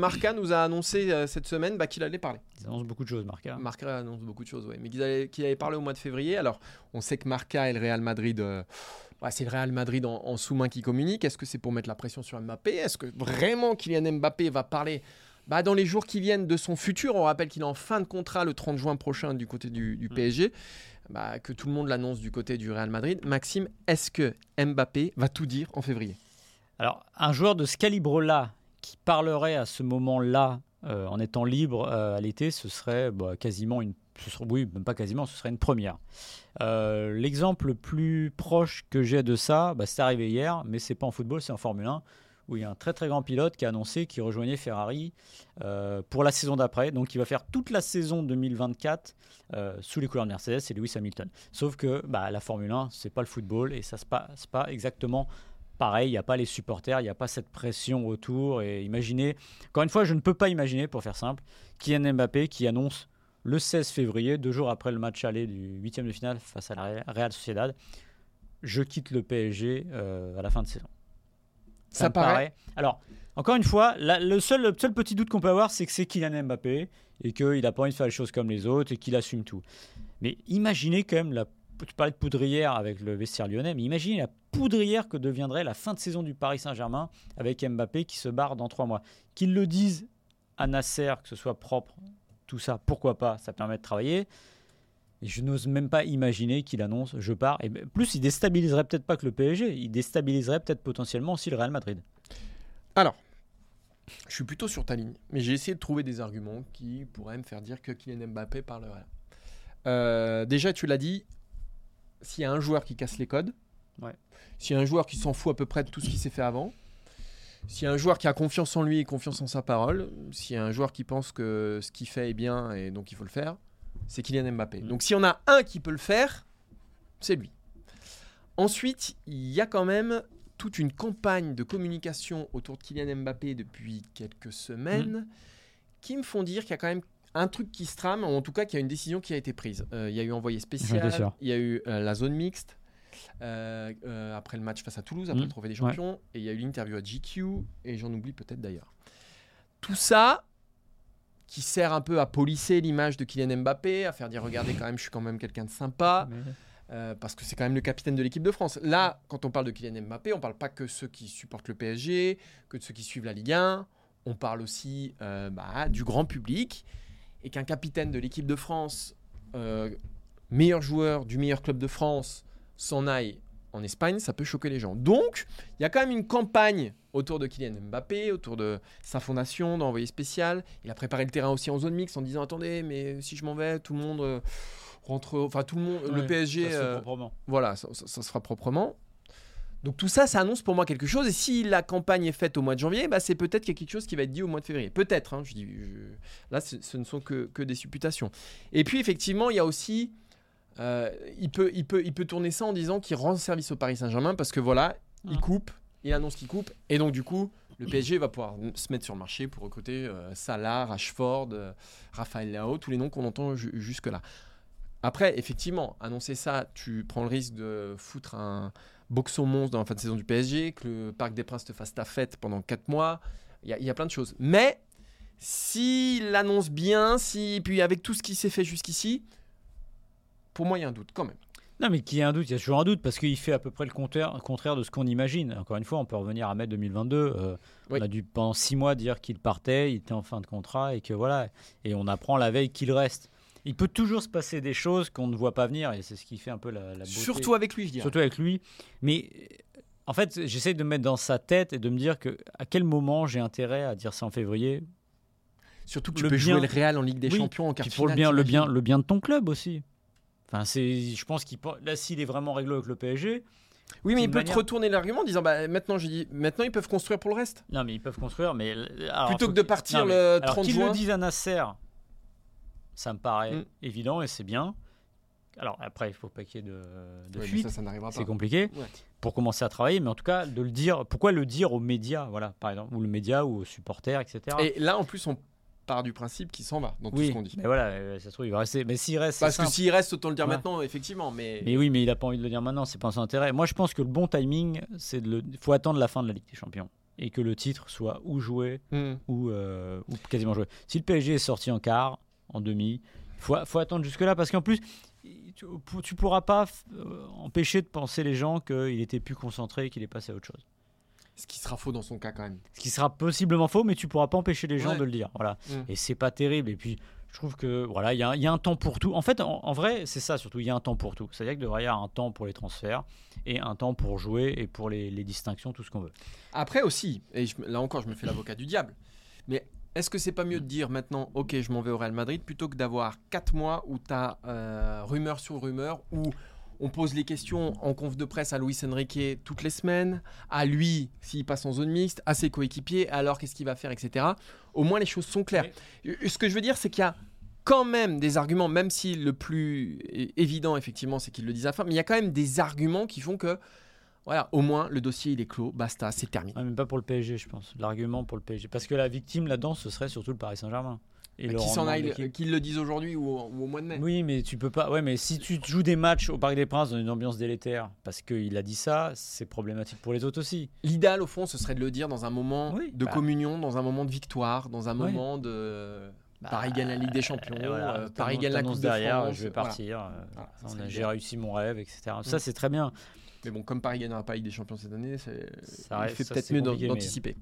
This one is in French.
Marca nous a annoncé euh, cette semaine bah, qu'il allait parler. Ils annoncent beaucoup de choses, Marca. Marca annonce beaucoup de choses, oui. Mais qu'il allait, allait parler au mois de février. Alors, on sait que Marca et le Real Madrid, euh, c'est le Real Madrid en, en sous-main qui communique. Est-ce que c'est pour mettre la pression sur Mbappé? Est-ce que vraiment Kylian Mbappé va parler bah, dans les jours qui viennent de son futur? On rappelle qu'il est en fin de contrat le 30 juin prochain du côté du, du PSG. Bah, que tout le monde l'annonce du côté du Real Madrid. Maxime, est-ce que Mbappé va tout dire en février? Alors, un joueur de ce calibre-là qui parlerait à ce moment-là euh, en étant libre euh, à l'été, ce serait bah, quasiment une. oui, pas quasiment, ce serait une première. Euh, L'exemple le plus proche que j'ai de ça, bah, c'est arrivé hier, mais c'est pas en football, c'est en Formule 1, où il y a un très très grand pilote qui a annoncé qu'il rejoignait Ferrari pour la saison d'après. Donc il va faire toute la saison 2024 euh, sous les couleurs de Mercedes et Lewis Hamilton. Sauf que bah, la Formule 1, c'est pas le football et ça se passe pas exactement pareil. Il n'y a pas les supporters, il n'y a pas cette pression autour. Et imaginez, encore une fois, je ne peux pas imaginer, pour faire simple, Kylian Mbappé qui annonce le 16 février, deux jours après le match aller du huitième de finale face à la Real Sociedad, je quitte le PSG euh, à la fin de saison. Ça me paraît- Alors, encore une fois, la- le, seul, le seul petit doute qu'on peut avoir, c'est que c'est Kylian Mbappé et qu'il n'a pas envie de faire les choses comme les autres et qu'il assume tout. Mais imaginez quand même, la, tu parlais de poudrière avec le vestiaire lyonnais, mais imaginez la poudrière que deviendrait la fin de saison du Paris Saint-Germain avec Mbappé qui se barre dans trois mois. Qu'ils le disent à Nasser, que ce soit propre, tout ça, pourquoi pas, ça permet de travailler. Je n'ose même pas imaginer qu'il annonce je pars. Et plus, il déstabiliserait peut-être pas que le PSG, il déstabiliserait peut-être potentiellement aussi le Real Madrid. Alors, je suis plutôt sur ta ligne, mais j'ai essayé de trouver des arguments qui pourraient me faire dire que Kylian Mbappé parlerait. Euh, déjà, tu l'as dit, s'il y a un joueur qui casse les codes, Ouais. s'il y a un joueur qui s'en fout à peu près de tout ce qui s'est fait avant, s'il y a un joueur qui a confiance en lui et confiance en sa parole, s'il y a un joueur qui pense que ce qu'il fait est bien et donc il faut le faire, c'est Kylian Mbappé. Mm. Donc si on a un qui peut le faire, c'est lui. Ensuite, il y a quand même toute une campagne de communication autour de Kylian Mbappé depuis quelques semaines qui me font dire qu'il y a quand même un truc qui se trame, ou en tout cas qu'il y a une décision qui a été prise. Euh, il y a eu envoyé spécial, il y a eu euh, la zone mixte, euh, euh, après le match face à Toulouse, après Mm. le Trophée des Champions, et il y a eu l'interview à GQ, et j'en oublie peut-être d'ailleurs. Tout ça qui sert un peu à polisser l'image de Kylian Mbappé, à faire dire regardez quand même, je suis quand même quelqu'un de sympa. Euh, parce que c'est quand même le capitaine de l'équipe de France. Là, quand on parle de Kylian Mbappé, on parle pas que ceux qui supportent le PSG, que de ceux qui suivent la Ligue 1. On parle aussi euh, bah, du grand public. Et qu'un capitaine de l'équipe de France, euh, meilleur joueur du meilleur club de France, s'en aille en Espagne, ça peut choquer les gens. Donc, il y a quand même une campagne autour de Kylian Mbappé, autour de sa fondation, d'envoyé spécial. Il a préparé le terrain aussi en zone mixte en disant attendez, mais si je m'en vais, tout le monde euh, rentre, enfin tout le monde, le PSG. ça se euh, proprement. voilà, ça, ça- ça se fera proprement. Donc tout ça, ça annonce pour moi quelque chose. Et si la campagne est faite au mois de janvier, bah, c'est peut-être qu'il y a quelque chose qui va être dit au mois de février. Peut-être. hein, je dis, je- Là, ce, ce ne sont que, que des supputations. Et puis effectivement, il y a aussi, euh, il peut, il peut, il peut tourner ça en disant qu'il rend service au Paris Saint-Germain parce que voilà, il Ah. coupe, il annonce qu'il coupe, et donc du coup, le PSG va pouvoir se mettre sur le marché pour recruter euh, Salah, Rashford, euh, Raphaël Leao, tous les noms qu'on entend ju- jusque-là. Après, effectivement, annoncer ça, tu prends le risque de foutre un boxon monstre dans la fin de saison du PSG, que le Parc des Princes te fasse ta fête pendant 4 mois. Il y, a- il y a plein de choses. Mais s'il annonce bien, si, puis avec tout ce qui s'est fait jusqu'ici, pour moi, il y a un doute quand même. Non, mais qu'il y ait un doute, il y a toujours un doute parce qu'il fait à peu près le contraire, le contraire de ce qu'on imagine. Encore une fois, on peut revenir à mai 2022. euh, Oui. On a dû pendant six mois dire qu'il partait, il était en fin de contrat et que voilà. Et on apprend la veille qu'il reste. Il peut toujours se passer des choses qu'on ne voit pas venir et c'est ce qui fait un peu la, la beauté. Surtout avec lui, je dirais. Surtout avec lui. Mais en fait, j'essaie de me mettre dans sa tête et de me dire que à quel moment j'ai intérêt à dire ça en février? Surtout que tu le peux bien- jouer le Real en Ligue des Oui, Champions en quart pour le bien, le bien, le bien de ton club aussi. Enfin, c'est, je pense qu'il là, s'il est vraiment réglo avec le PSG, Oui, mais il peut manière- te retourner l'argument en disant bah, maintenant, j'ai dit, maintenant ils peuvent construire pour le reste. Non, mais ils peuvent construire, mais. alors, Plutôt que de qu'ils- partir Non, mais- le alors, 30 qu'ils juin. le disent à Nasser, ça me paraît Mm. évident et c'est bien. Alors après, il faut pas qu'il y ait de, de mais fuite. ça, ça n'arrivera pas. C'est compliqué Ouais. pour commencer à travailler, mais en tout cas, de le dire. Pourquoi le dire aux médias, voilà, par exemple, ou le média ou aux supporters, etc. Et là, en plus, on part du principe qu'il s'en va dans tout oui, ce qu'on dit. mais voilà, euh, ça se trouve, il va rester. Mais s'il reste, Parce que s'il reste, autant le dire Ouais. maintenant, effectivement. Mais, Mais oui, mais il a pas envie de le dire maintenant, c'est pas son intérêt. Moi, je pense que le bon timing, c'est de le. faut attendre la fin de la Ligue des Champions et que le titre soit ou joué ou, euh, ou quasiment joué. Si le PSG est sorti en quart, en demi, faut, faut attendre jusque-là parce qu'en plus, tu, tu pourras pas euh, empêcher de penser les gens qu'il était plus concentré et qu'il est passé à autre chose. Ce qui sera faux dans son cas quand même. Ce qui sera possiblement faux, mais tu pourras pas empêcher les gens Ouais. de le dire. Voilà. Mm. Et c'est pas terrible. Et puis, je trouve que voilà, il y, a un- il y a un temps pour tout. En fait, en, en vrai, c'est ça surtout. Il y a un temps pour tout. C'est-à-dire qu'il devrait y avoir un temps pour les transferts et un temps pour jouer et pour les, les distinctions, tout ce qu'on veut. Après aussi, et je- là encore, je me fais l'avocat du diable. Mais est-ce que c'est pas mieux de dire maintenant, ok, je m'en vais au Real Madrid, plutôt que d'avoir 4 mois où tu as rumeur sur rumeur, où on pose les questions en conf de presse à Luis Enrique toutes les semaines, à lui s'il passe en zone mixte, à ses coéquipiers, alors qu'est-ce qu'il va faire, etc. Au moins les choses sont claires. Euh, Ce que je veux dire, c'est qu'il y a quand même des arguments, même si le plus évident, effectivement, c'est qu'ils le disent à la fin, mais il y a quand même des arguments qui font que, voilà, au moins le dossier il est clos, basta, c'est terminé. Ouais, même pas pour le PSG, je pense. L'argument pour le PSG. Parce que la victime là-dedans, ce serait surtout le Paris Saint-Germain. Et s'en aille, l'équipe. qu'ils le disent aujourd'hui ou, au- ou au mois de mai. Oui, mais tu peux pas. Ouais, mais si tu joues des matchs au Parc des Princes dans une ambiance délétère, parce qu'il a dit ça, c'est problématique pour les autres aussi. L'idéal, au fond, ce serait de le dire dans un moment Oui, de bah. communion, dans un moment de victoire, dans un moment de. Bah, Paris gagne la Ligue des Champions, voilà, euh, Paris gagne la Coupe de derrière, France. je vais voilà. partir. euh, Voilà, ça J'ai réussi mon rêve, etc. Ça, Mm. c'est très bien. Mais bon, comme Paris gagnera pas la Ligue des Champions cette année, c'est- Ça il fait ça, peut-être mieux d'anticiper.